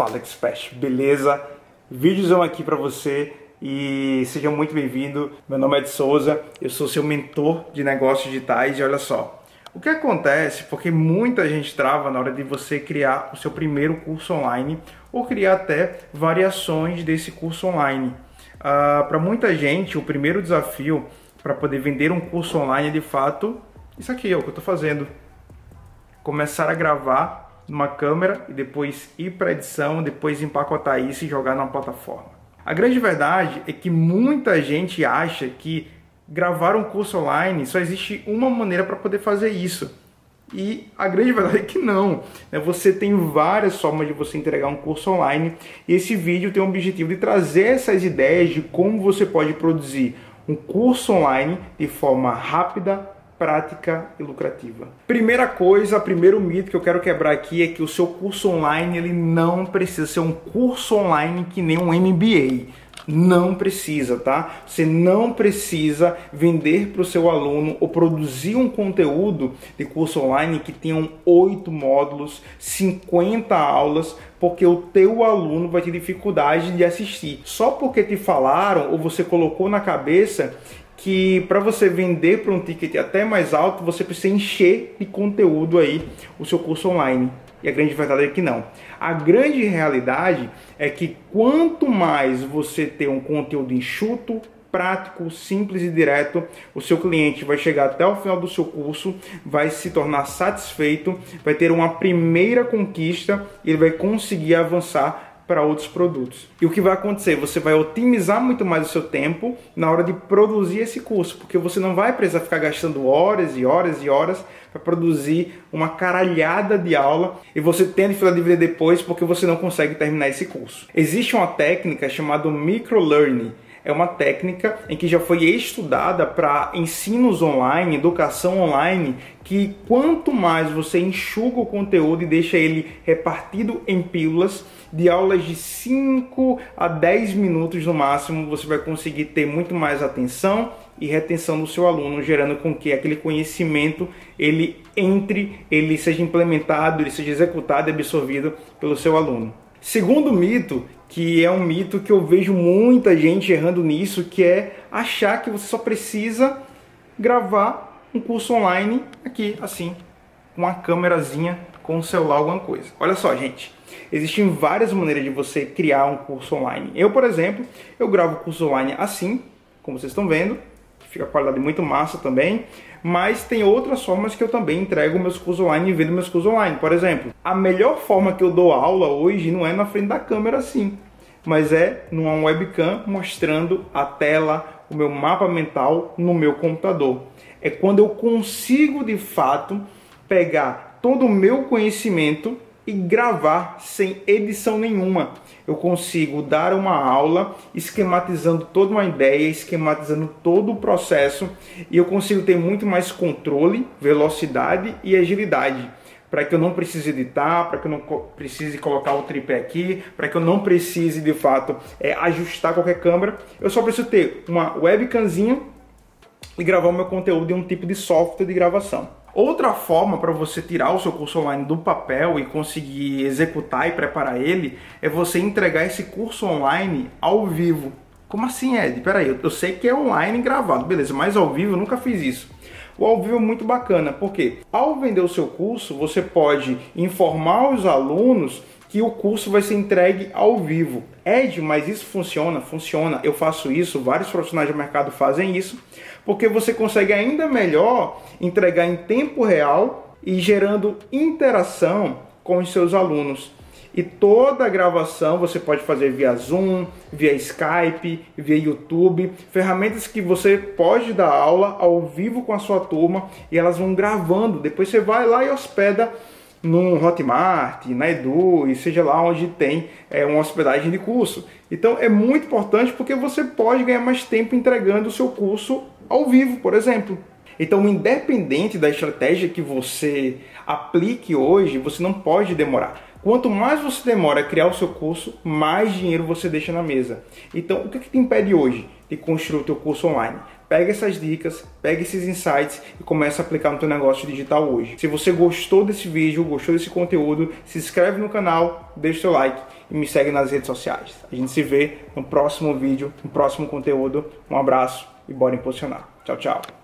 Fala Expert, beleza? Vídeozão aqui para você e seja muito bem-vindo. Meu nome é Ed Souza, eu sou seu mentor de negócios digitais e olha só, o que acontece porque muita gente trava na hora de você criar o seu primeiro curso online ou criar até variações desse curso online. Uh, ah, para muita gente, o primeiro desafio para poder vender um curso online é de fato isso aqui, é o que eu estou fazendo. Começar a gravar numa câmera e depois ir para edição, depois empacotar isso e jogar numa plataforma. A grande verdade é que muita gente acha que gravar um curso online só existe uma maneira para poder fazer isso. E a grande verdade é que não. Né? Você tem várias formas de você entregar um curso online. E esse vídeo tem o objetivo de trazer essas ideias de como você pode produzir um curso online de forma rápida, prática e lucrativa. Primeira coisa, primeiro mito que eu quero quebrar aqui é que o seu curso online ele não precisa ser um curso online que nem um MBA. Não precisa, tá? Você não precisa vender para o seu aluno ou produzir um conteúdo de curso online que tenham oito módulos, 50 aulas, porque o teu aluno vai ter dificuldade de assistir. Só porque te falaram ou você colocou na cabeça que para você vender para um ticket até mais alto, você precisa encher de conteúdo aí o seu curso online. E a grande verdade é que não. A grande realidade é que quanto mais você ter um conteúdo enxuto, prático, simples e direto, o seu cliente vai chegar até o final do seu curso, vai se tornar satisfeito, vai ter uma primeira conquista e ele vai conseguir avançar para outros produtos. E o que vai acontecer? Você vai otimizar muito mais o seu tempo na hora de produzir esse curso, porque você não vai precisar ficar gastando horas e horas e horas para produzir uma caralhada de aula e você tem dificuldade de ver depois porque você não consegue terminar esse curso. Existe uma técnica chamada microlearning é uma técnica em que já foi estudada para ensinos online, educação online, que quanto mais você enxuga o conteúdo e deixa ele repartido em pílulas, de aulas de 5 a 10 minutos no máximo, você vai conseguir ter muito mais atenção e retenção do seu aluno, gerando com que aquele conhecimento ele entre, ele seja implementado, ele seja executado e absorvido pelo seu aluno. Segundo mito, que é um mito que eu vejo muita gente errando nisso, que é achar que você só precisa gravar um curso online aqui, assim, com uma câmerazinha, com o celular, alguma coisa. Olha só, gente, existem várias maneiras de você criar um curso online. Eu, por exemplo, eu gravo curso online assim, como vocês estão vendo, fica a qualidade muito massa também. Mas tem outras formas que eu também entrego meus cursos online e vendo meus cursos online. Por exemplo, a melhor forma que eu dou aula hoje não é na frente da câmera assim, mas é numa webcam mostrando a tela, o meu mapa mental no meu computador. É quando eu consigo de fato pegar todo o meu conhecimento e gravar sem edição nenhuma. Eu consigo dar uma aula esquematizando toda uma ideia, esquematizando todo o processo e eu consigo ter muito mais controle, velocidade e agilidade. Para que eu não precise editar, para que eu não precise colocar o tripé aqui, para que eu não precise de fato é, ajustar qualquer câmera, eu só preciso ter uma webcamzinha e gravar o meu conteúdo em um tipo de software de gravação. Outra forma para você tirar o seu curso online do papel e conseguir executar e preparar ele é você entregar esse curso online ao vivo. Como assim, Ed? Peraí, eu sei que é online gravado, beleza, mas ao vivo eu nunca fiz isso. O ao vivo é muito bacana, porque ao vender o seu curso, você pode informar os alunos que o curso vai ser entregue ao vivo. Ed, mas isso funciona? Funciona. Eu faço isso, vários profissionais do mercado fazem isso, porque você consegue ainda melhor entregar em tempo real e gerando interação com os seus alunos. E toda a gravação você pode fazer via Zoom, via Skype, via YouTube, ferramentas que você pode dar aula ao vivo com a sua turma e elas vão gravando. Depois você vai lá e hospeda no Hotmart, na Edu, e seja lá onde tem é, uma hospedagem de curso. Então é muito importante porque você pode ganhar mais tempo entregando o seu curso ao vivo, por exemplo. Então, independente da estratégia que você aplique hoje, você não pode demorar. Quanto mais você demora a criar o seu curso, mais dinheiro você deixa na mesa. Então, o que, que te impede hoje de construir o teu curso online? pega essas dicas, pega esses insights e começa a aplicar no teu negócio digital hoje. Se você gostou desse vídeo, gostou desse conteúdo, se inscreve no canal, deixa o seu like e me segue nas redes sociais. A gente se vê no próximo vídeo, no próximo conteúdo. Um abraço e bora impulsionar. Tchau, tchau.